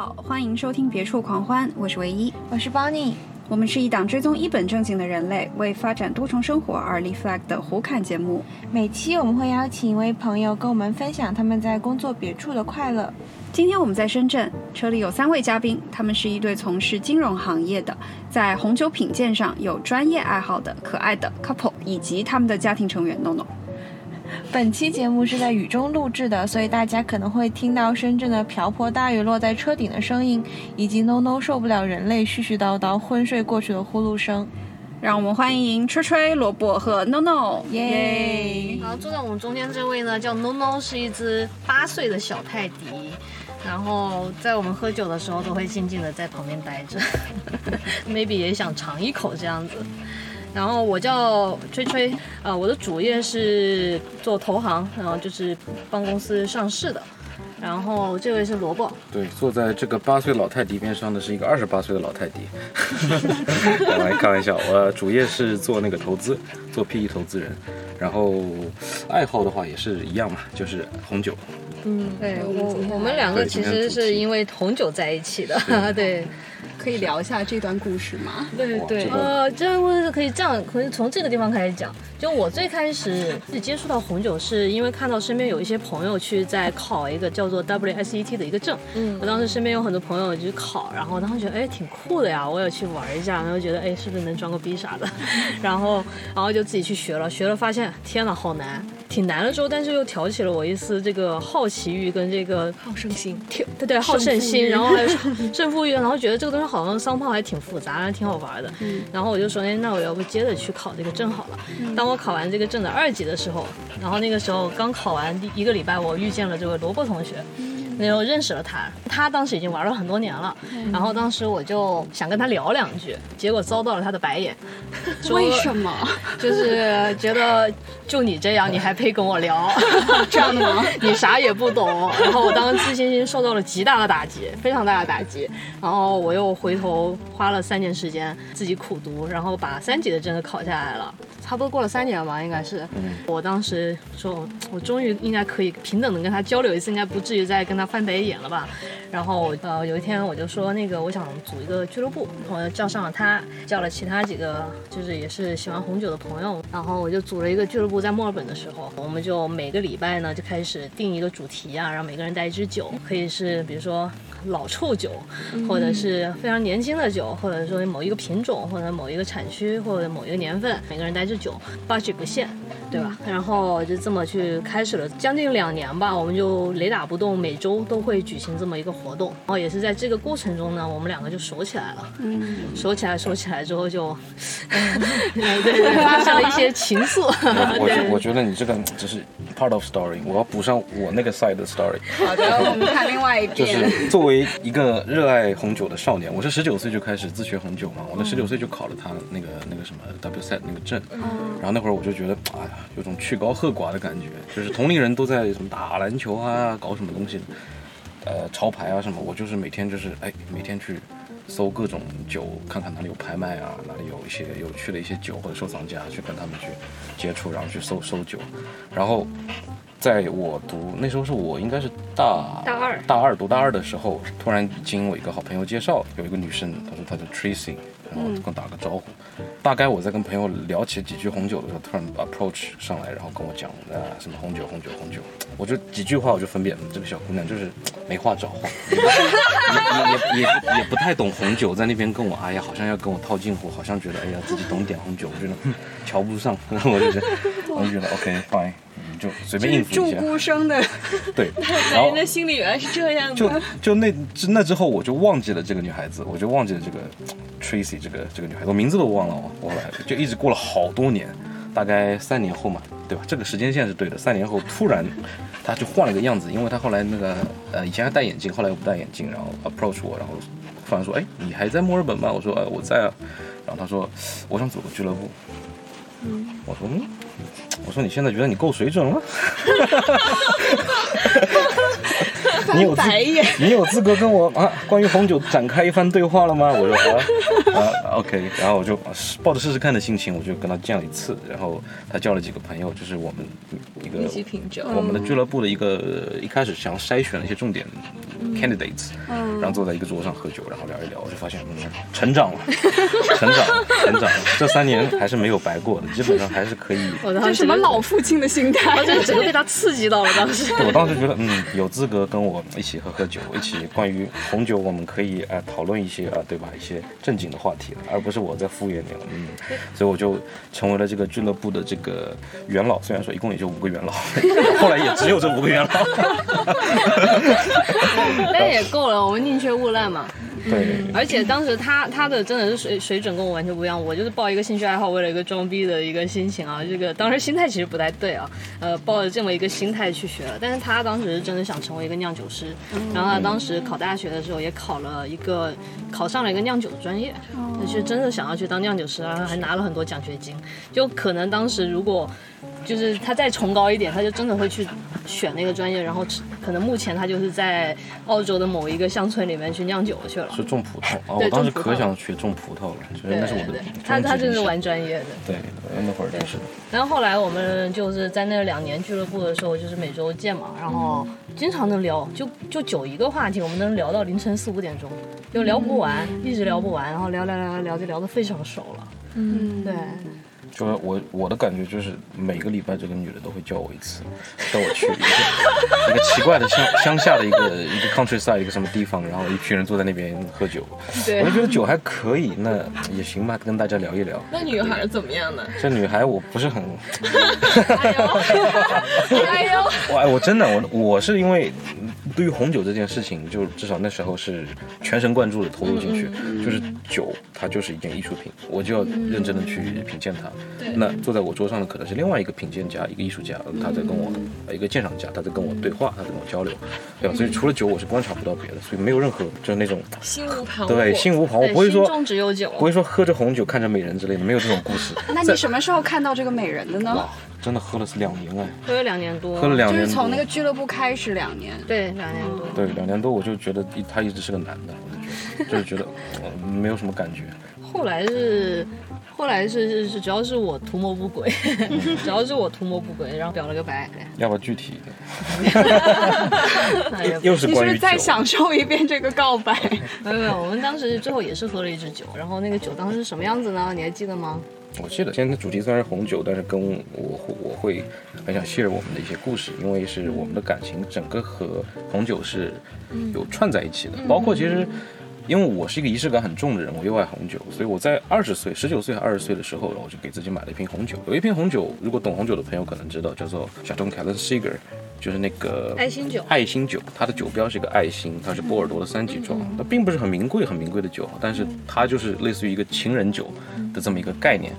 好，欢迎收听《别处狂欢》，我是唯一，我是 Bonnie，我们是一档追踪一本正经的人类为发展多重生活而立 flag 的胡侃节目。每期我们会邀请一位朋友跟我们分享他们在工作别处的快乐。今天我们在深圳，车里有三位嘉宾，他们是一对从事金融行业的，在红酒品鉴上有专业爱好的可爱的 couple，以及他们的家庭成员 NoNo。本期节目是在雨中录制的，所以大家可能会听到深圳的瓢泼大雨落在车顶的声音，以及 NoNo 受不了人类絮絮叨叨昏睡过去的呼噜声。让我们欢迎吹吹、萝卜和 NoNo，耶！然后坐在我们中间这位呢，叫 NoNo，是一只八岁的小泰迪。然后在我们喝酒的时候，都会静静的在旁边待着，maybe 也想尝一口这样子。然后我叫吹吹，呃，我的主业是做投行，然后就是帮公司上市的。然后这位是萝卜，对，坐在这个八岁老泰迪边上的是一个二十八岁的老泰迪。开玩开玩笑，我主业是做那个投资，做 PE 投资人。然后爱好的话也是一样嘛，就是红酒。嗯，对我我们两个其实是因为红酒在一起的，对。可以聊一下这段故事吗？对对，呃，这段故事可以这样，可以从这个地方开始讲。就我最开始自己接触到红酒，是因为看到身边有一些朋友去在考一个叫做 WSET 的一个证。嗯，我当时身边有很多朋友去考，然后当时觉得哎挺酷的呀，我也去玩一下，然后觉得哎是不是能装个逼啥的，然后然后就自己去学了，学了发现天呐好难。挺难的之后，但是又挑起了我一丝这个好奇欲跟这个好胜心，对对好胜心，然后还有胜负欲，然后觉得这个东西好像商炮还挺复杂，还挺好玩的。然后我就说，哎，那我要不接着去考这个证好了。当我考完这个证的二级的时候，然后那个时候刚考完第一个礼拜，我遇见了这位萝卜同学。那时候认识了他，他当时已经玩了很多年了，然后当时我就想跟他聊两句，结果遭到了他的白眼。为什么？就是觉得就你这样，你还配跟我聊？这样的吗？你啥也不懂。然后我当时自信心受到了极大的打击，非常大的打击。然后我又回头花了三年时间自己苦读，然后把三级的证考下来了。差不多过了三年吧，应该是。我当时说，我终于应该可以平等的跟他交流一次，应该不至于再跟他翻白眼了吧。然后呃，有一天我就说，那个我想组一个俱乐部，我叫上了他，叫了其他几个就是也是喜欢红酒的朋友，然后我就组了一个俱乐部，在墨尔本的时候，我们就每个礼拜呢就开始定一个主题啊，让每个人带一支酒，可以是比如说。老臭酒，或者是非常年轻的酒，或者说某一个品种，或者某一个产区，或者某一个年份，每个人带支酒，budget 不限，对吧？然后就这么去开始了将近两年吧，我们就雷打不动，每周都会举行这么一个活动。然后也是在这个过程中呢，我们两个就熟起来了。嗯，熟起来，熟起来之后就，对对，发生了一些 情愫。我觉我觉得你这个只是 part of story，我要补上我那个 side 的 story。好的，我们看另外一边。就是作为。一个热爱红酒的少年，我是十九岁就开始自学红酒嘛。我那十九岁就考了他那个那个什么 WSET 那个证，然后那会儿我就觉得，哎呀，有种曲高和寡的感觉，就是同龄人都在什么打篮球啊，搞什么东西，呃，潮牌啊什么，我就是每天就是哎，每天去搜各种酒，看看哪里有拍卖啊，哪里有一些有趣的一些酒或者收藏家，去跟他们去接触，然后去搜搜酒，然后。在我读那时候是我应该是大大二大二读大二的时候，突然经我一个好朋友介绍，有一个女生，她说她叫 Tracy，然后跟我打个招呼。大概我在跟朋友聊起几句红酒的时候，突然 approach 上来，然后跟我讲啊什么红酒红酒红酒，我就几句话我就分辨这个小姑娘就是没话找话，也也也也也不太懂红酒，在那边跟我哎呀好像要跟我套近乎，好像觉得哎呀自己懂点红酒，我觉得瞧不上，然后我就觉得我就觉得 OK fine。就 随便应付一下。祝孤生的，对，男人的心里原来是这样的。就就那那之后，我就忘记了这个女孩子，我就忘记了这个 Tracy 这个这个女孩子，我名字都忘了。我后来就一直过了好多年，大概三年后嘛，对吧？这个时间线是对的。三年后突然，她就换了个样子，因为她后来那个呃以前还戴眼镜，后来又不戴眼镜，然后 approach 我，然后突然说：“哎，你还在墨尔本吗？”我说：“呃，我在啊。”然后她说：“我想组个俱乐部。”嗯，我说：“嗯。”我说你现在觉得你够水准了？你有资你有资格跟我啊关于红酒展开一番对话了吗？我说啊啊 OK，然后我就抱着试试看的心情，我就跟他见了一次，然后他叫了几个朋友，就是我们一个我们的俱乐部的一个一开始想筛选的一些重点 candidates，然后坐在一个桌上喝酒，然后聊一聊，我就发现嗯，成长了，成长了，成长了，这三年还是没有白过的，基本上还是可以。我当时这什么老父亲的心态我？真的整个被他刺激到了，当时。我当时觉得，嗯，有资格跟我一起喝喝酒，一起关于红酒，我们可以呃讨论一些啊、对吧？一些正经的话题了，而不是我在敷衍你了，嗯，所以我就成为了这个俱乐部的这个元老。虽然说一共也就五个元老，后来也只有这五个元老。但也够了，我们宁缺毋滥嘛。对，而且当时他他的真的是水水准跟我完全不一样，我就是报一个兴趣爱好，为了一个装逼的一个心情啊，这个当时心态其实不太对啊，呃，抱着这么一个心态去学了。但是他当时是真的想成为一个酿酒师，然后他当时考大学的时候也考了一个考上了一个酿酒的专业，那是真的想要去当酿酒师，然后还拿了很多奖学金。就可能当时如果就是他再崇高一点，他就真的会去选那个专业，然后可能目前他就是在澳洲的某一个乡村里面去酿酒去了。是种葡萄啊！对我当时可想学种葡萄了，觉得那是我的，他他真是玩。专业的。对，那会儿就是然后后来我们就是在那两年俱乐部的时候，就是每周见嘛，然后经常能聊，就就酒一个话题，我们能聊到凌晨四五点钟，就聊不完，一直聊不完，然后聊聊聊聊聊就聊得非常熟了。嗯，对，就是我我的感觉就是每个礼拜这个女的都会叫我一次，带我去一个一个奇怪的乡乡下的一个一个 countryside 一个什么地方，然后一群人坐在那边喝酒，我就觉得酒还可以，那也行吧，跟大家聊一聊。那女孩怎么样呢？这女孩我不是很 哎呦，我哎我真的我我是因为对于红酒这件事情，就至少那时候是全神贯注的投入进去，就是酒它就是一件艺术品，我就要认真的去品鉴它。那坐在我桌上的可能是另外一个品鉴家，一个艺术家，他在跟我，呃一个鉴赏家，他在跟我对话，他在跟我交流，对吧？所以除了酒，我是观察不到别的，所以没有任何就是那种心无旁骛。对心无旁骛，不会说心中只有酒不会说喝着红酒看着美人之类的，没有这种故事。那你什么时候看到这个美人的呢哇？，真的喝了是两年哎，喝了两年多，喝了两年，就是从那个俱乐部开始两年。对两年多。对两年多，我就觉得一他一直是个男的，我就觉得 就是觉得、呃没有什么感觉。后来是，后来是是是，主要是我图谋不轨，主要是我图谋不轨，然后表了个白。要不要具体一点？哎呀又是关于你是不是再享受一遍这个告白？没有没有，我们当时最后也是喝了一支酒，然后那个酒当时是什么样子呢？你还记得吗？我记得今天的主题虽然是红酒，但是跟我我会很想 share 我们的一些故事，因为是我们的感情整个和红酒是有串在一起的，包括其实。因为我是一个仪式感很重的人，我又爱红酒，所以我在二十岁、十九岁还二十岁的时候，我就给自己买了一瓶红酒。有一瓶红酒，如果懂红酒的朋友可能知道，叫做 Chateau Calais Cigar，就是那个爱心酒爱心酒，它的酒标是一个爱心，它是波尔多的三级装，它并不是很名贵、很名贵的酒，但是它就是类似于一个情人酒的这么一个概念。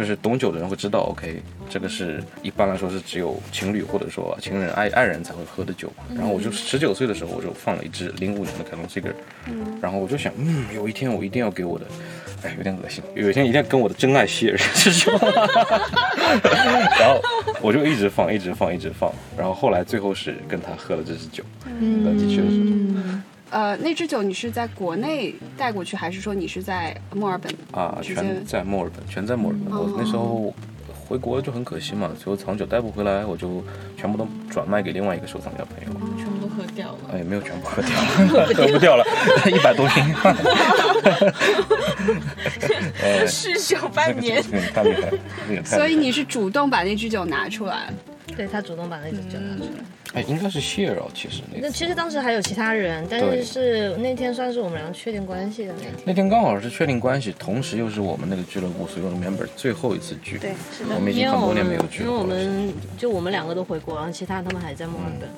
就是懂酒的人会知道，OK，这个是一般来说是只有情侣或者说情人爱爱人才会喝的酒。然后我就十九岁的时候，我就放了一支零五年的凯龙 Cigar，然后我就想，嗯，有一天我一定要给我的，哎，有点恶心，有一天一定要跟我的真爱 share 这酒。然后我就一直放，一直放，一直放。然后后来最后是跟他喝了这支酒，嗯，的确是呃，那支酒你是在国内带过去，还是说你是在墨尔本？啊，全在墨尔本，全在墨尔本。我那时候回国就很可惜嘛，最后藏酒带不回来，我就全部都转卖给另外一个收藏家朋友。全部都喝掉了。哎，没有全部喝掉，喝不掉了，一百多斤。哎，酗酒半年，这个太厉害，这个太厉害所以你是主动把那支酒拿出来。对他主动把那支酒拿出来。哎，应该是谢尔哦，其实那次那其实当时还有其他人，但是是那天算是我们俩确定关系的那天。那天刚好是确定关系，同时又是我们那个俱乐部所有的 member 最后一次聚。对，是的我。们已经很多因为我们年没有聚了。因为我们就我们两个都回国，然后其他他们还在墨尔本，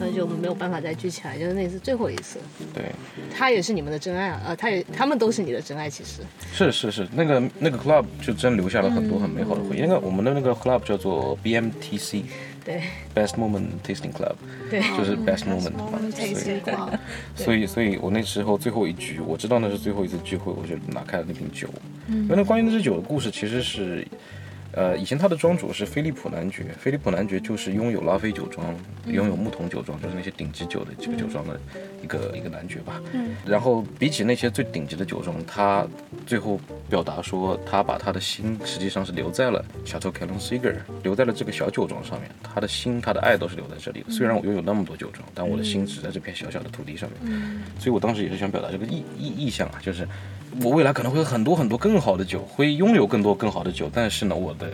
那就没有办法再聚起来，就是那次最后一次。对，他也是你们的真爱啊，呃，他也他们都是你的真爱，其实。是是是，那个那个 club 就真留下了很多很美好的回忆。那个我们的那个 club 叫做 BMTC。对。Best Moment Tasting Club，对，就是 Best Moment 嘛，所以 Tasting Club 所以所以我那时候最后一局，我知道那是最后一次聚会，我就拿开了那瓶酒。因为那关于那支酒的故事，其实是呃，以前他的庄主是菲利普男爵，菲利普男爵就是拥有拉菲酒庄，拥有木桶酒庄，就是那些顶级酒的这个酒庄的一个一个男爵吧。嗯。然后比起那些最顶级的酒庄，他最后表达说，他把他的心实际上是留在了小偷凯隆西格尔，留在了这个小酒庄上面。他的心，他的爱都是留在这里的。虽然我拥有那么多酒庄，但我的心只在这片小小的土地上面。嗯。所以我当时也是想表达这个意意意向啊，就是我未来可能会有很多很多更好的酒，会拥有更多更好的酒，但是呢，我的。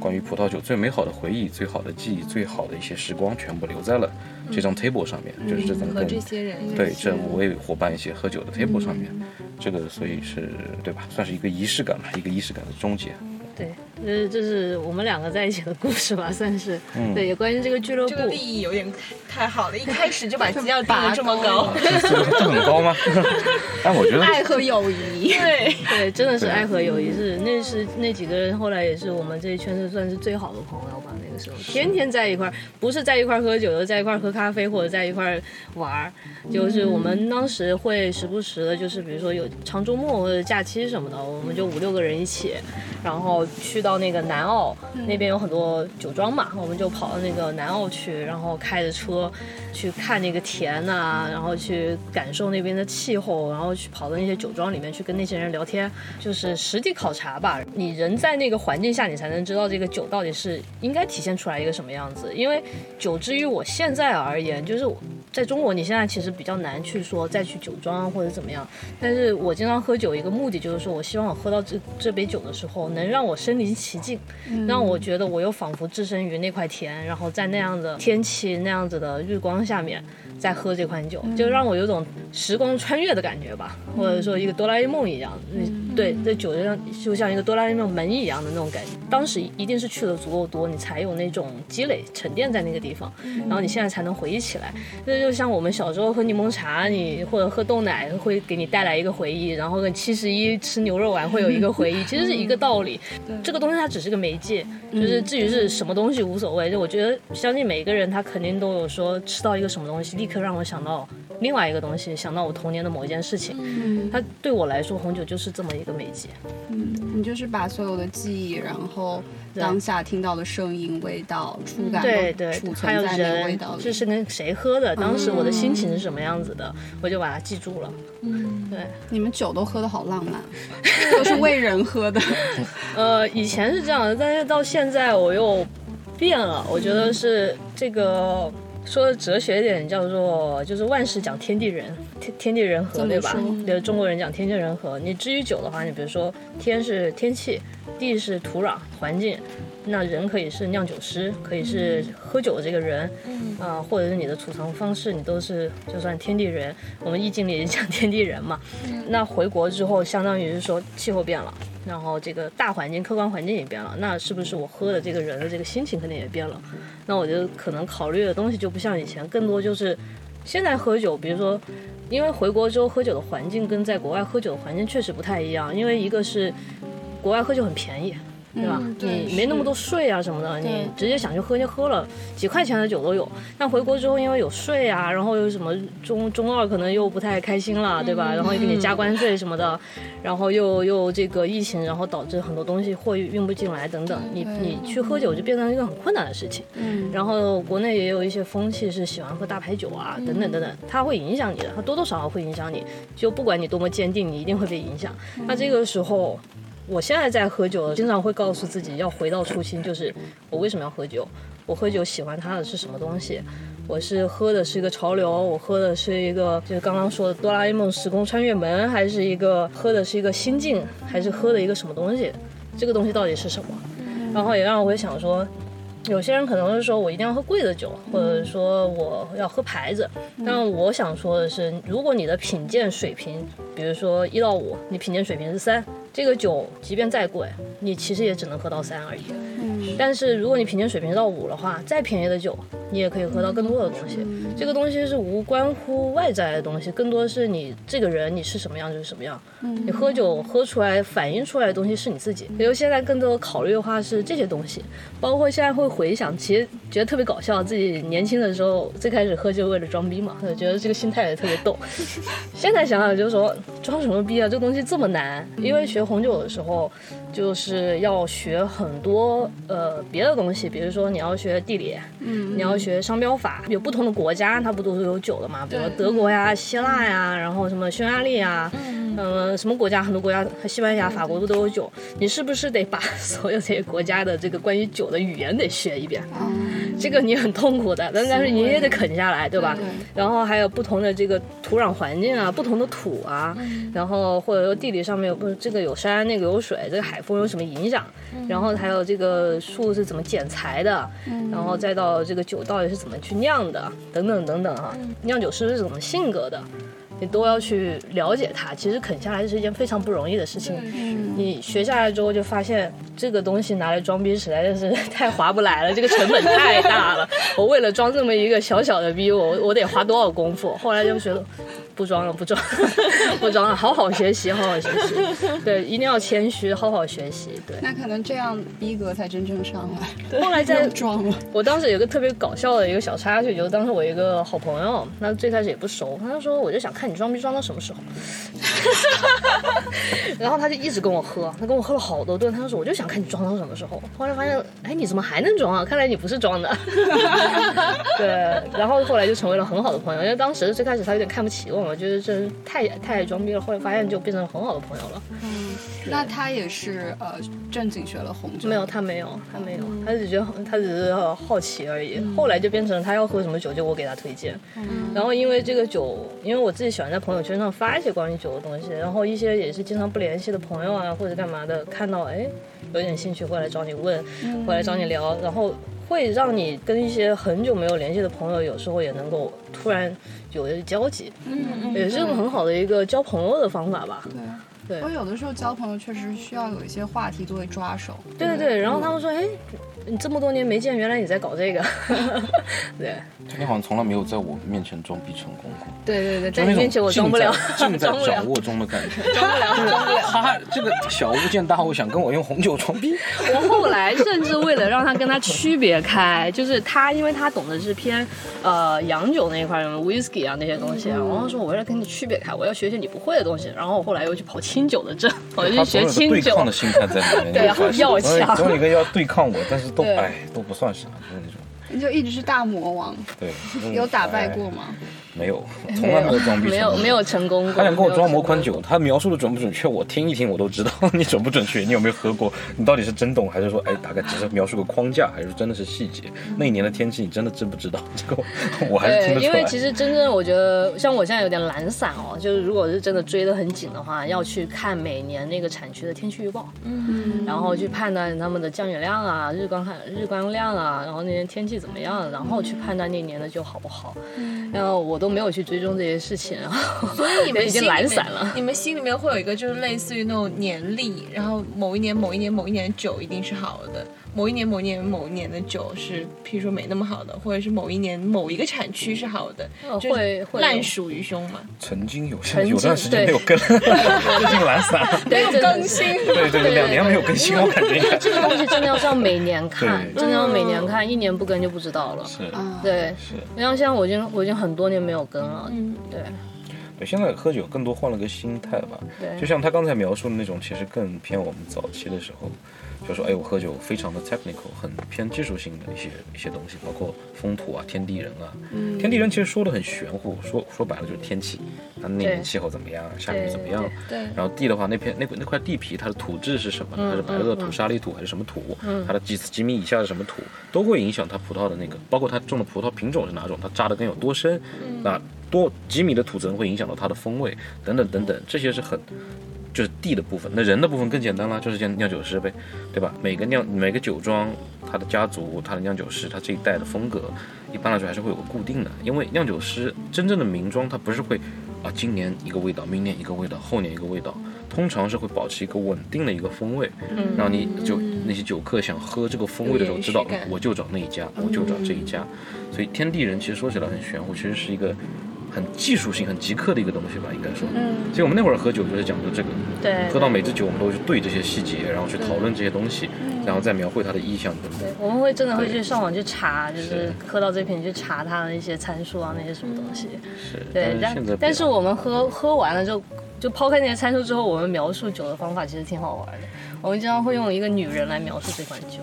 关于葡萄酒最美好的回忆、最好的记忆、最好的一些时光，全部留在了这张 table 上面，就是这张跟这些人对这五位伙伴一起喝酒的 table 上面，这个所以是对吧？算是一个仪式感吧，一个仪式感的终结。对，这这是我们两个在一起的故事吧，算是。嗯。对，也关于这个俱乐部。这个利益有点太好了，一开始就把 基调定的这么高。这很高吗？但我觉得。爱和友谊。对对，真的是爱和友谊，是那是那几个人后来也是我们这一圈子算是最好的朋友吧。那个时候天天在一块儿，不是在一块儿喝酒，就在一块儿喝咖啡或者在一块儿玩儿。就是我们当时会时不时的，就是比如说有长周末或者假期什么的，我们就五六个人一起，然后。去到那个南澳那边有很多酒庄嘛，我们就跑到那个南澳去，然后开着车去看那个田呐，然后去感受那边的气候，然后去跑到那些酒庄里面去跟那些人聊天，就是实地考察吧。你人在那个环境下，你才能知道这个酒到底是应该体现出来一个什么样子。因为酒之于我现在而言，就是在中国，你现在其实比较难去说再去酒庄或者怎么样。但是我经常喝酒，一个目的就是说我希望我喝到这这杯酒的时候，能让我。身临其境，让我觉得我又仿佛置身于那块田，然后在那样的天气、那样子的日光下面。在喝这款酒，就让我有种时光穿越的感觉吧，或者说一个哆啦 A 梦一样。嗯，对，这酒就像就像一个哆啦 A 梦门一样的那种感觉。当时一定是去的足够多，你才有那种积累沉淀在那个地方，然后你现在才能回忆起来。这就像我们小时候喝柠檬茶，你或者喝豆奶会给你带来一个回忆，然后跟七十一吃牛肉丸会有一个回忆，其实是一个道理。这个东西它只是个媒介，就是至于是什么东西无所谓。就我觉得，相信每一个人他肯定都有说吃到一个什么东西立刻。让我想到另外一个东西，想到我童年的某一件事情。嗯，它对我来说，红酒就是这么一个媒介。嗯，你就是把所有的记忆，然后当下听到的声音、味道、触感，对对，还有人，这是跟谁喝的？当时我的心情是什么样子的？我就把它记住了。嗯，对，你们酒都喝的好浪漫，都是为人喝的。呃，以前是这样的，但是到现在我又变了。我觉得是这个。说的哲学点叫做，就是万事讲天地人，天天地人和，对吧？对，中国人讲天地人和。你至于酒的话，你比如说天是天气，地是土壤环境，那人可以是酿酒师，可以是喝酒的这个人，啊，或者是你的储藏方式，你都是就算天地人。我们易经里讲天地人嘛，那回国之后，相当于是说气候变了。然后这个大环境、客观环境也变了，那是不是我喝的这个人的这个心情肯定也变了？那我觉得可能考虑的东西就不像以前，更多就是现在喝酒，比如说，因为回国之后喝酒的环境跟在国外喝酒的环境确实不太一样，因为一个是国外喝酒很便宜。对吧？你没那么多税啊什么的，你直接想去喝就喝了，几块钱的酒都有。但回国之后，因为有税啊，然后又什么中中二可能又不太开心了，对吧？然后又给你加关税什么的，然后又又这个疫情，然后导致很多东西货运不进来等等，你你去喝酒就变成一个很困难的事情。嗯。然后国内也有一些风气是喜欢喝大牌酒啊，等等等等，它会影响你的，它多多少少会影响你。就不管你多么坚定，你一定会被影响。那这个时候。我现在在喝酒，经常会告诉自己要回到初心，就是我为什么要喝酒？我喝酒喜欢它的是什么东西？我是喝的是一个潮流，我喝的是一个就是刚刚说的哆啦 A 梦时空穿越门，还是一个喝的是一个心境，还是喝的一个什么东西？这个东西到底是什么？然后也让我会想说，有些人可能是说我一定要喝贵的酒，或者说我要喝牌子。但我想说的是，如果你的品鉴水平，比如说一到五，你品鉴水平是三。这个酒即便再贵，你其实也只能喝到三而已。嗯，但是如果你平均水平到五的话，再便宜的酒，你也可以喝到更多的东西。这个东西是无关乎外在的东西，更多是你这个人你是什么样就是什么样。嗯，你喝酒喝出来反映出来的东西是你自己。比如现在更多的考虑的话是这些东西，包括现在会回想，其实觉得特别搞笑，自己年轻的时候最开始喝就为了装逼嘛，觉得这个心态也特别逗。现在想想就是说装什么逼啊，这东西这么难，因为学。红酒的时候，就是要学很多呃别的东西，比如说你要学地理，嗯，你要学商标法，有不同的国家它不都是有酒的嘛，比如说德国呀、希腊呀，然后什么匈牙利呀，嗯、什么国家很多国家，西班牙、法国都都有酒？你是不是得把 所有这些国家的这个关于酒的语言得学一遍？这个你很痛苦的，但但是你也得啃下来，对吧？对然后还有不同的这个土壤环境啊，不同的土啊，然后或者说地理上面有不这个有山那个有水，这个海风有什么影响？然后还有这个树是怎么剪裁的，然后再到这个酒到底是怎么去酿的，等等等等哈、酿酒师是怎么性格的。你都要去了解它，其实啃下来是一件非常不容易的事情。你学下来之后就发现，这个东西拿来装逼实在是太划不来了，这个成本太大了。我为了装这么一个小小的逼，我我得花多少功夫？后来就觉得不装了，不装，不装了，好好学习，好好学习。对，一定要谦虚，好好学习。对，那可能这样逼格才真正上来。后来再装了，我当时有个特别搞笑的一个小插曲，就是当时我一个好朋友，那最开始也不熟，他就说我就想看你装逼装到什么时候，然后他就一直跟我喝，他跟我喝了好多顿，他就说我就想看你装到什么时候。后来发现，哎，你怎么还能装啊？看来你不是装的。对，然后后来就成为了很好的朋友，因为当时最开始他有点看不起我嘛，觉得这太太爱装逼了，后来发现就变成很好的朋友了。嗯那他也是呃正经学了红酒，没有，他没有，他没有，他只觉得他只是呃好奇而已。后来就变成他要喝什么酒，就我给他推荐。嗯然后因为这个酒，因为我自己喜欢在朋友圈上发一些关于酒的东西，然后一些也是经常不联系的朋友啊或者干嘛的，看到哎有点兴趣会来找你问，会来找你聊，然后会让你跟一些很久没有联系的朋友，有时候也能够突然有一些交集，嗯也是个很好的一个交朋友的方法吧。对。对我有的时候交朋友确实需要有一些话题作为抓手。对对对，然后他们说，哎，你这么多年没见，原来你在搞这个，对你好像从来没有在我面前装逼成功过，对对对，在你面前我 装不了，正在掌，握中的感觉。装不了，装不了。他这个小巫见大巫，想跟我用红酒装逼，我后来甚至为了让他跟他区别开，就是他，因为他懂的是偏呃洋酒那一块，什么 whisky 啊那些东西啊，然后说我为了跟你区别开，我要学一些你不会的东西，然后我后来又去跑清酒的证，我就学清酒对抗。的心态在里面。要强总有一个要对抗我，但是都对哎都不算啥，就是那种你就一直是大魔王，对。嗯 有打败过？哎吗？没有，从来没有装逼成功。没有没有成功过。他想跟我装没有成功模宽酒，他描述的准不准确，我听一听我都知道 你准不准确，你有没有喝过，你到底是真懂还是说哎大概只是描述个框架，还是真的是细节？那一年的天气你真的知不知道？这个我我还是听得对，出来。因为其实真正我觉得，像我现在有点懒散哦，就是如果是真的追得很紧的话，要去看每年那个产区的天气预报，嗯，然后去判断他们的降雨量啊、日光看日光量啊，然后那些天气怎么样，然后去判断那年的酒好不好。然后我都没有去追踪这些事情，然后所以你们 已经懒散了。你们心里面会有一个就是类似于那种年历，然后某一年某一年某一年的酒一定是好的，某一年某一年某一年的酒是譬如说没那么好的，或者是某一年某一个产区是好的，会会烂熟于胸嘛。曾经有，曾经有段时间没有更，最近懒散。没有更新。对对对，两年没有更新，我感觉。这个东西真的要是要每年看，真的要每年看，一年不跟就不知道了。是啊，对，是。然后现在我已经我已经很多年没有跟了，嗯，对。对，现在喝酒更多换了个心态吧，对，就像他刚才描述的那种，其实更偏我们早期的时候，就说哎，我喝酒非常的 technical，很偏技术性的一些一些东西，包括风土啊、天地人啊。嗯天地人其实说的很玄乎，说说白了就是天气，它那年气候怎么样，下雨怎么样。对然后地的话，那片那块那块地皮，它的土质是什么？它是白垩土、沙砾土还是什么土？它的几几米以下是什么土，都会影响它葡萄的那个，包括它种的葡萄品种是哪种，它扎的根有多深，那多几米的土层会影响到它的风味，等等等等，这些是很。就是地的部分，那人的部分更简单了，就是像酿酒师呗，对吧？每个酿每个酒庄，它的家族、它的酿酒师，它这一代的风格，一般来说还是会有个固定的。因为酿酒师真正的名庄，它不是会啊，今年一个味道，明年一个味道，后年一个味道，通常是会保持一个稳定的一个风味，嗯让你就那些酒客想喝这个风味的时候，知道我就找那一家，我就找这一家。所以天地人其实说起来很玄乎，其实是一个很技术性、很极客的一个东西吧，应该说。嗯其实我们那会儿喝酒就是讲究这个，对，喝到每支酒我们都去对这些细节，然后去讨论这些东西，然后再描绘它的意象等等。对，我们会真的会去上网去查，就是是喝到这瓶去查它的一些参数啊，那些什么东西。是，对，但但是但是我们喝喝完了之后，就抛开那些参数之后，我们描述酒的方法其实挺好玩的。我们经常会用一个女人来描述这款酒，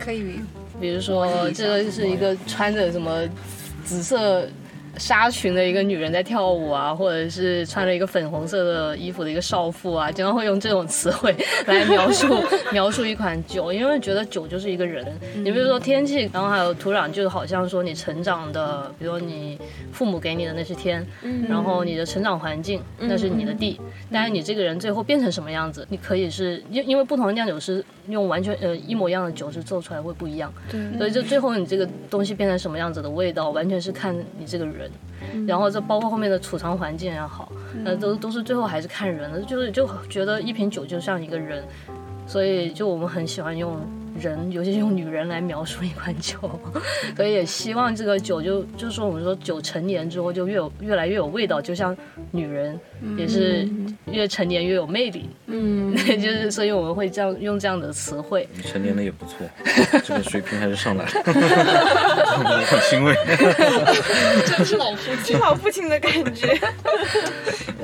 可以比如说这个是一个穿着什么紫色。纱裙的一个女人在跳舞啊，或者是穿着一个粉红色的衣服的一个少妇啊，经常会用这种词汇来描述描述一款酒，因为觉得酒就是一个人。你比如说天气，然后还有土壤，就好像说你成长的，比如你父母给你的那是天，然后你的成长环境那是你的地，但是你这个人最后变成什么样子，你可以是因因为不同的酿酒师用完全呃一模一样的酒是做出来会不一样，对，所以就最后你这个东西变成什么样子的味道，完全是看你这个人。然后这包括后面的储藏环境也好，那都都是最后还是看人的，就是就觉得一瓶酒就像一个人，所以就我们很喜欢用人，尤其是用女人来描述一款酒，所以也希望这个酒就就是说我们说酒成年之后就越有越来越有味道，就像女人也是越成年越有魅力，嗯，就是所以我们会这样用这样的词汇。你成年了也不错，这个水平还是上来了，我很欣慰。真是老父亲，老父亲的感觉。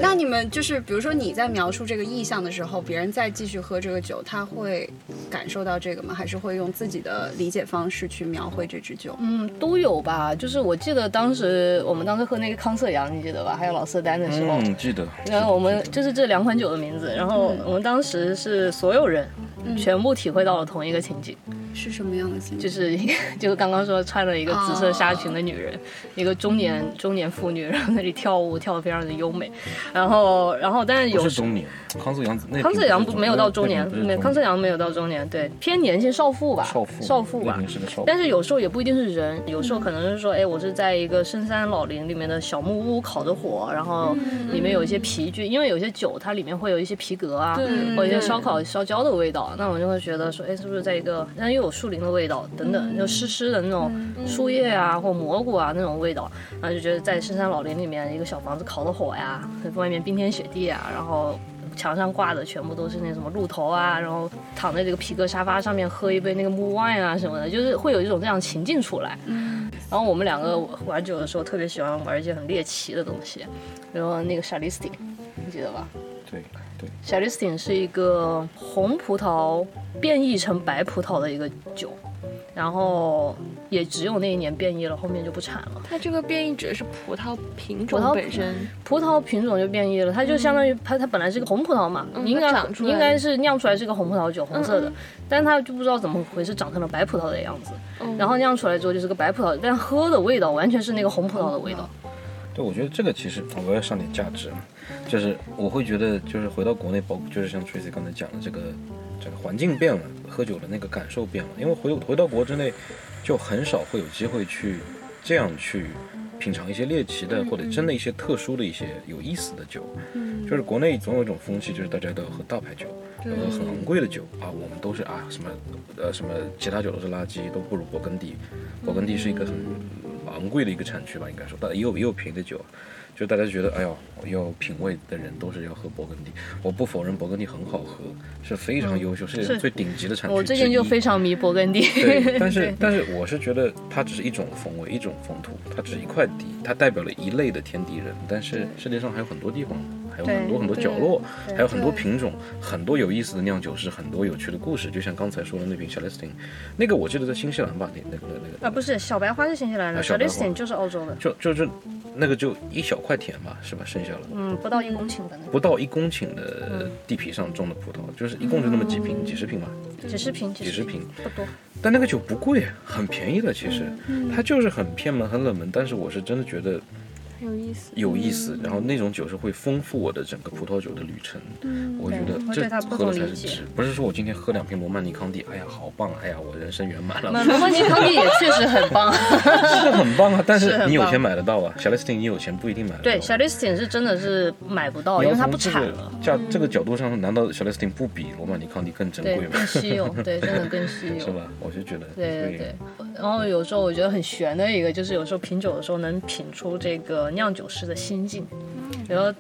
那你们就是，比如说你在描述这个意象的时候，别人再继续喝这个酒，他会感受到这个吗？还是会用自己的理解方式去描绘这支酒？嗯，都有吧。就是我记得当时我们当时喝那个康瑟阳，你记得吧？还有老色丹的时候，嗯，记得。然后我们就是这两款酒的名字，然后我们当时是所有人全部体会到了同一个情景，是什么样的情？景？就是一个就是刚刚说穿了一个紫色纱裙的女人，一个中年中年妇女，然后那里跳舞跳得非常的优美，然后然后但是有不是中年，康瑟阳那康瑟阳不不没有到中年，没康瑟阳阳没有到中年，对，偏年轻少妇吧，少妇少妇吧。是少妇，但是有时候也不一定是人，有时候可能是说，哎，我是在一个深山老林里面的小木屋烤着火，然后里面有一些皮具，因为有些酒它里面会有一些皮革啊，或者一些烧烤烧焦的味道，那我就会觉得说，哎，是不是在一个，但又有树林的味道等等，就湿湿的那种树叶啊或蘑菇啊那种味道，然后就觉得在深山老林里面一个小房子烤的火呀，外面冰天雪地啊，然后。墙上挂的全部都是那什么鹿头啊，然后躺在这个皮革沙发上面喝一杯那个木 wine 啊什么的，就是会有一种这样情境出来。嗯，然后我们两个玩酒的时候特别喜欢玩一些很猎奇的东西，比如说那个 Chalisting，你记得吧对对，？Chalisting 是一个红葡萄变异成白葡萄的一个酒，然后也只有那一年变异了，后面就不产了。它这个变异指的是葡萄品种本身，葡萄品种就变异了，它就相当于它它本来是个红葡萄嘛，嗯应该应该是酿出来是个红葡萄酒，红色的，但它就不知道怎么回事长成了白葡萄的样子，嗯然后酿出来之后就是个白葡萄，但喝的味道完全是那个红葡萄的味道。对，我觉得这个其实我要上点价值，就是我会觉得，就是回到国内，包括就是像 Tracy 刚才讲的，这个这个环境变了，喝酒的那个感受变了，因为回回到国之内，就很少会有机会去这样去品尝一些猎奇的或者真的一些特殊的一些有意思的酒。就是国内总有一种风气，就是大家都要喝大牌酒，要喝很昂贵的酒啊，我们都是啊什么呃什么其他酒都是垃圾，都不如勃艮第。勃艮第是一个很昂贵的一个产区吧，应该说，但也有也有便宜的酒。就大家觉得，哎呦，有品味的人都是要喝勃艮第。我不否认勃艮第很好喝，是非常优秀，世界上是最顶级的产区。我最近就非常迷勃艮第，对，但是但是我是觉得它只是一种风味，一种风土，它只是一块地，它代表了一类的天地人。但是世界上还有很多地方，还有很多很多角落，还有很多品种，很多有意思的酿酒师，很多有趣的故事。就像刚才说的那瓶 Chalisting，那个我记得在新西兰吧，那那个那个啊不是小白花是新西兰的，小啊小白 l 花 i s t i n 就是澳洲的，就就就那个就一小块田吧，是吧？剩下了。嗯，不到一公顷的那不到一公顷的地皮上种的葡萄，就是一共就那么几瓶，几十瓶吧，几十瓶，几十瓶。不多。但那个酒不贵，很便宜的，其实，它就是很偏门、很冷门。但是我是真的觉得很有意思。有意思，然后那种酒是会丰富我的整个葡萄酒的旅程。我觉得这喝了才是值，不是说我今天喝两瓶罗曼尼康帝，哎呀好棒，哎呀我人生圆满了，罗曼尼康帝也确实很棒，是很棒啊。但是你有钱买得到啊，小 l 斯汀你有钱不一定买得到。对，小 l i s t i n 是真的是买不到，因为它不产了。价这个角度上，难道小 l 斯汀不比罗曼尼康帝更珍，贵吗？更稀有，对，真的更稀有，是吧？我就觉得，对对对，然后有时候我觉得很悬的一个，就是有时候品酒的时候能品出这个酿酒师的心境，比如说。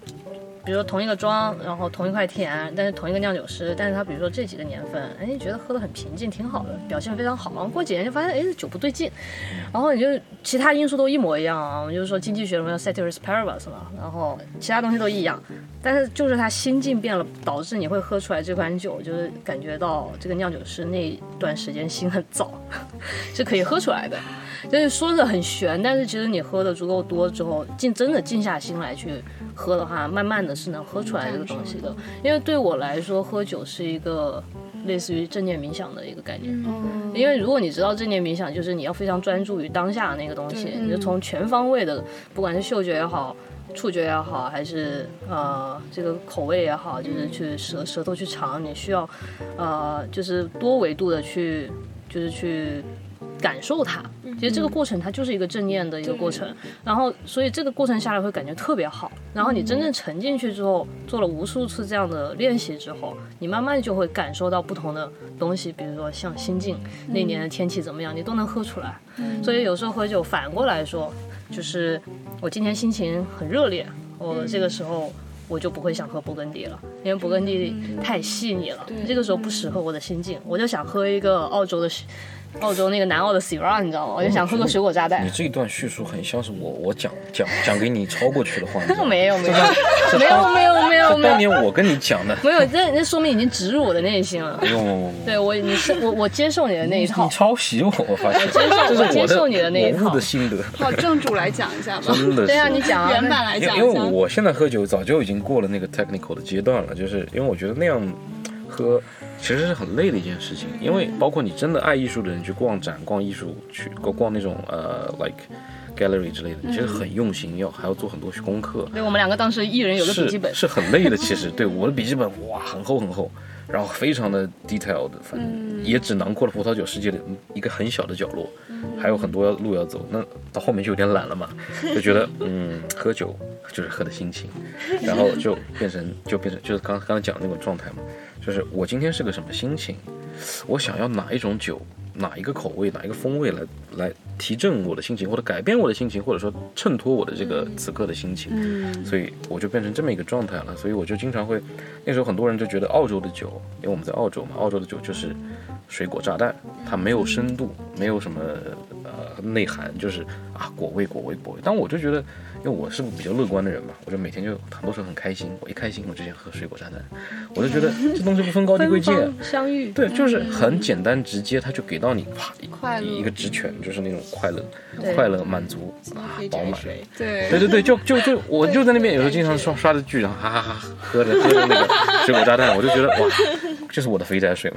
比比如说同一个庄，然后同一块田，但是同一个酿酒师，但是他比如说这几个年份，哎，觉得喝得很平静，挺好的，表现非常好。然后过几年就发现，哎，这酒不对劲，然后你就其他因素都一模一样啊，我们就是说经济学什么 ceteris paribus 嘛，然后其他东西都一样，但是就是他心境变了，导致你会喝出来这款酒，就是感觉到这个酿酒师那段时间心很燥，是可以喝出来的。就是说的很玄，但是其实你喝的足够多之后，静真的静下心来去喝的话，慢慢的是能喝出来这个东西的。因为对我来说，喝酒是一个类似于正念冥想的一个概念。嗯因为如果你知道正念冥想，就是你要非常专注于当下那个东西，你就从全方位的，不管是嗅觉也好。触觉也好，还是呃这个口味也好，就是去舌舌头去尝，你需要呃就是多维度的去就是去感受它。其实这个过程它就是一个正念的一个过程，然后所以这个过程下来会感觉特别好。然后你真正沉进去之后，做了无数次这样的练习之后，你慢慢就会感受到不同的东西，比如说像心境，那年的天气怎么样，你都能喝出来。所以有时候喝酒反过来说。就是我今天心情很热烈，我这个时候我就不会想喝勃艮第了，因为勃艮第太细腻了，这个时候不适合我的心境，我就想喝一个澳洲的。澳洲那个南澳的 Syrah，你知道吗？我就想喝个水果炸弹。你这一段叙述很像是我我讲讲讲给你抄过去的话。没有没有没有没有没有没有。当年我跟你讲的。没有，那那说明已经植入我的内心了。没有。对我你是我我接受你的那一套。你抄袭我，我发现。接受我接受你的那一套。的心得。好，正主来讲一下吧。真的。对啊，你讲原版来讲因为我现在喝酒早就已经过了那个 technical 的阶段了，就是因为我觉得那样喝。其实是很累的一件事情，因为包括你真的爱艺术的人去逛展、逛艺术、去逛逛那种呃，like gallery 之类的，其实很用心，要还要做很多功课。对我们两个当时一人有个笔记本，是很累的。其实 对我的笔记本，哇，很厚很厚，然后非常的 detailed，反正也只囊括了葡萄酒世界的一个很小的角落，还有很多路要走。那到后面就有点懒了嘛，就觉得嗯，喝酒就是喝的心情，然后就变成就变成就是刚刚才讲的那种状态嘛。就是我今天是个什么心情，我想要哪一种酒，哪一个口味，哪一个风味来来提振我的心情，或者改变我的心情，或者说衬托我的这个此刻的心情。嗯，所以我就变成这么一个状态了。所以我就经常会，那时候很多人就觉得澳洲的酒，因为我们在澳洲嘛，澳洲的酒就是水果炸弹，它没有深度，没有什么呃内涵，就是啊果味果味果味。但我就觉得。因为我是个比较乐观的人嘛，我就每天就很多时候很开心。我一开心，我就想喝水果炸弹，我就觉得 这东西不分高低贵贱，相遇，对，就是很简单直接，他就给到你啪一个直拳，就是那种快乐、快乐、满足啊，饱满。对对对对，就就就我就在那边有时候经常刷刷着剧，然后哈哈哈喝着喝着那个水果炸弹，我就觉得哇，这是我的肥宅水嘛，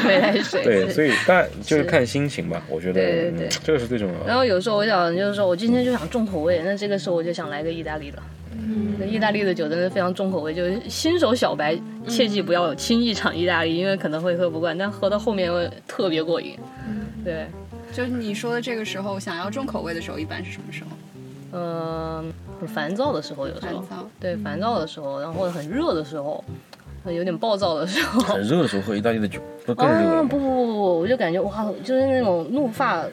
肥宅水。对，所以但就是看心情吧，我觉得对对对，这个是最重要的。然后有时候我想就是说我今天就想重口味，那。这个时候我就想来个意大利的，嗯，意大利的酒真的非常重口味，就是新手小白切记不要轻易尝意大利，因为可能会喝不惯，但喝到后面会特别过瘾。嗯，对，就是你说的这个时候想要重口味的时候，一般是什么时候？嗯，很烦躁的时候，有时候，对，烦躁的时候，然后或者很热的时候。有点暴躁的时候，很热的时候喝意大利的酒，不更热不不不不，我就感觉哇，就是那种怒发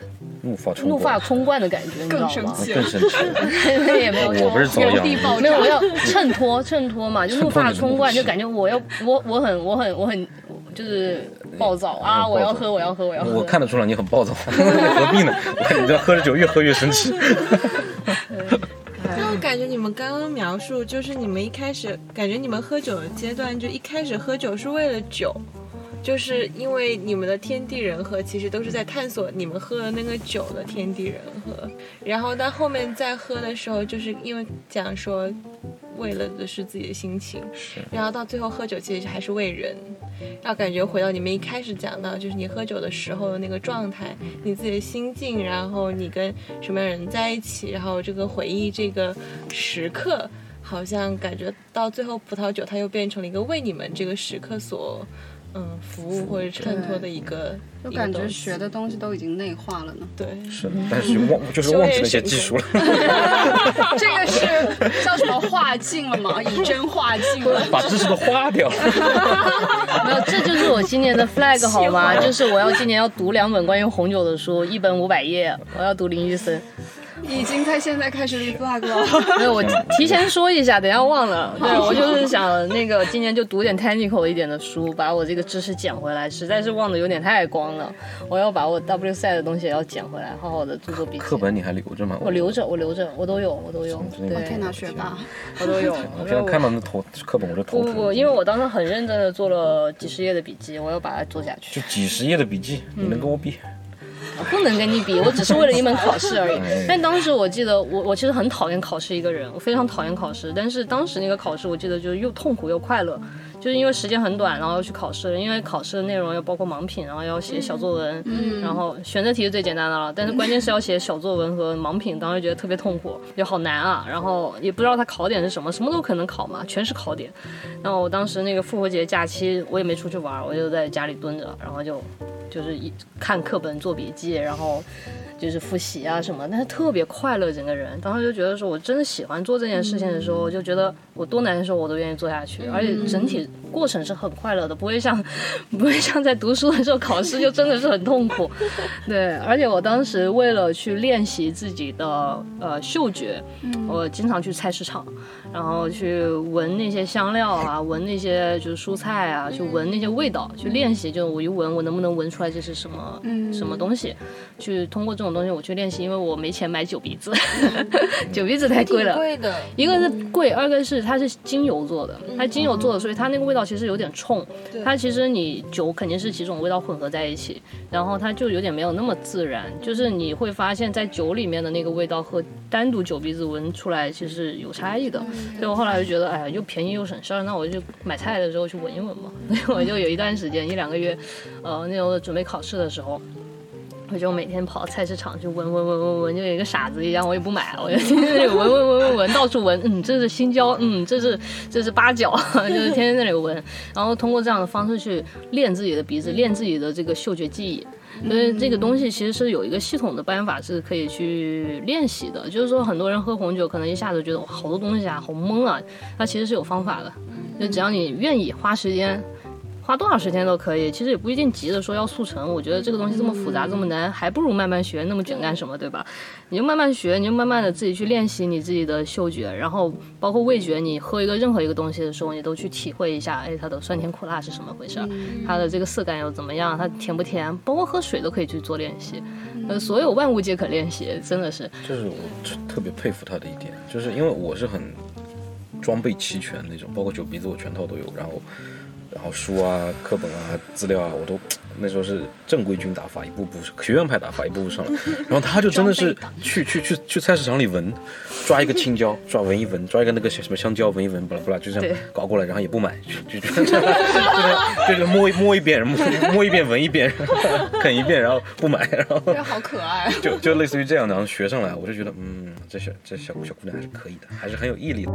怒发怒发冲冠的感觉，你知道吗？更生气，那也没有，我不是遭殃，没有，我要衬托衬托嘛，就怒发冲冠，就感觉我要我我很我很我很就是暴躁啊！我要喝我要喝我要喝，我看得出来你很暴躁，何必呢？我 看你这喝着酒越喝越生气。我感觉你们刚刚描述，就是你们一开始感觉你们喝酒的阶段，就一开始喝酒是为了酒，就是因为你们的天地人和其实都是在探索你们喝的那个酒的天地人和，然后到后面再喝的时候，就是因为讲说。为了的是自己的心情，然后到最后喝酒其实还是为人，然后感觉回到你们一开始讲到，就是你喝酒的时候的那个状态，你自己的心境，然后你跟什么样人在一起，然后这个回忆这个时刻，好像感觉到最后葡萄酒它又变成了一个为你们这个时刻所。嗯，服务或者衬托的一个，就感觉学的东西都已经内化了呢。对，是，但是忘 就是忘记那些技术了。这个是叫什么化境了吗？以真化境了，把知识都花掉。没有，这就是我今年的 flag 好吗？就是我要今年要读两本关于红酒的书，一本五百页，我要读林玉森。已经在现在开始立 flag 了。没有，我提前说一下，等下忘了。对我就是想那个今年就读点 technical 一点的书，把我这个知识捡回来，实在是忘的有点太光了。我要把我 W 赛的东西也要捡回来，好好的做做笔记。课本你还留着吗？我留着，我留着，我都有，我都有。对，天哪，学霸！我都有。我现在看到那头课本我就头不不不，因为我当时很认真的做了几十页的笔记，我要把它做下去。就几十页的笔记，你能跟我比？不能跟你比，我只是为了一门考试而已。但当时我记得，我我其实很讨厌考试一个人，我非常讨厌考试。但是当时那个考试，我记得就是又痛苦又快乐，就是因为时间很短，然后要去考试，因为考试的内容要包括盲品，然后要写小作文，然后选择题是最简单的了，但是关键是要写小作文和盲品，当时觉得特别痛苦，就好难啊。然后也不知道它考点是什么，什么都可能考嘛，全是考点。然后我当时那个复活节假期，我也没出去玩，我就在家里蹲着，然后就。就是一看课本做笔记，然后就是复习啊什么，但是特别快乐，整个人当时就觉得说，我真的喜欢做这件事情的时候，我就觉得我多难受我都愿意做下去，而且整体过程是很快乐的，不会像不会像在读书的时候考试就真的是很痛苦。对，而且我当时为了去练习自己的呃嗅觉，我经常去菜市场。然后去闻那些香料啊，闻那些就是蔬菜啊，去闻那些味道，去练习。就我一闻，我能不能闻出来这是什么什么东西？去通过这种东西我去练习，因为我没钱买酒鼻子，酒鼻子太贵了。贵的，一个是贵，二个是它是精油做的，它精油做的，所以它那个味道其实有点冲。它其实你酒肯定是几种味道混合在一起，然后它就有点没有那么自然。就是你会发现在酒里面的那个味道和单独酒鼻子闻出来其实有差异的。所以我后来就觉得，哎呀，又便宜又省事儿，那我就买菜的时候去闻一闻嘛。所 以我就有一段时间，一两个月，呃，那时候准备考试的时候，我就每天跑菜市场去闻闻闻闻闻，就有一个傻子一样，我也不买，我就天天那闻闻闻闻闻，到处闻，嗯，这是新椒，嗯，这是这是八角，就是天天在那里闻，然后通过这样的方式去练自己的鼻子，练自己的这个嗅觉记忆。所以这个东西其实是有一个系统的办法是可以去练习的，就是说很多人喝红酒可能一下子觉得好多东西啊，好懵啊，它其实是有方法的，就只要你愿意花时间。花多少时间都可以，其实也不一定急着说要速成。我觉得这个东西这么复杂这么难，还不如慢慢学。那么卷干什么，对吧？你就慢慢学，你就慢慢的自己去练习你自己的嗅觉，然后包括味觉。你喝一个任何一个东西的时候，你都去体会一下，哎，它的酸甜苦辣是什么回事？它的这个色感又怎么样？它甜不甜？包括喝水都可以去做练习。呃，所有万物皆可练习，真的是。这是我特别佩服他的一点，就是因为我是很装备齐全那种，包括酒鼻子我全套都有，然后。然后书啊、课本啊、资料啊，我都 那时候是正规军打法，一步步学院派打法，一步步上来。然后他就真的是去去去去菜市场里闻，抓一个青椒，抓闻一闻，抓一个那个什么香蕉闻一闻，巴拉巴拉就这样搞过来，然后也不买，就就就是就是摸一摸一遍，摸摸一遍闻一遍，啃一遍，然后不买，然后好可爱，就就类似于这样的，然后学上来，我就觉得嗯，这小这小小姑娘还是可以的，还是很有毅力的。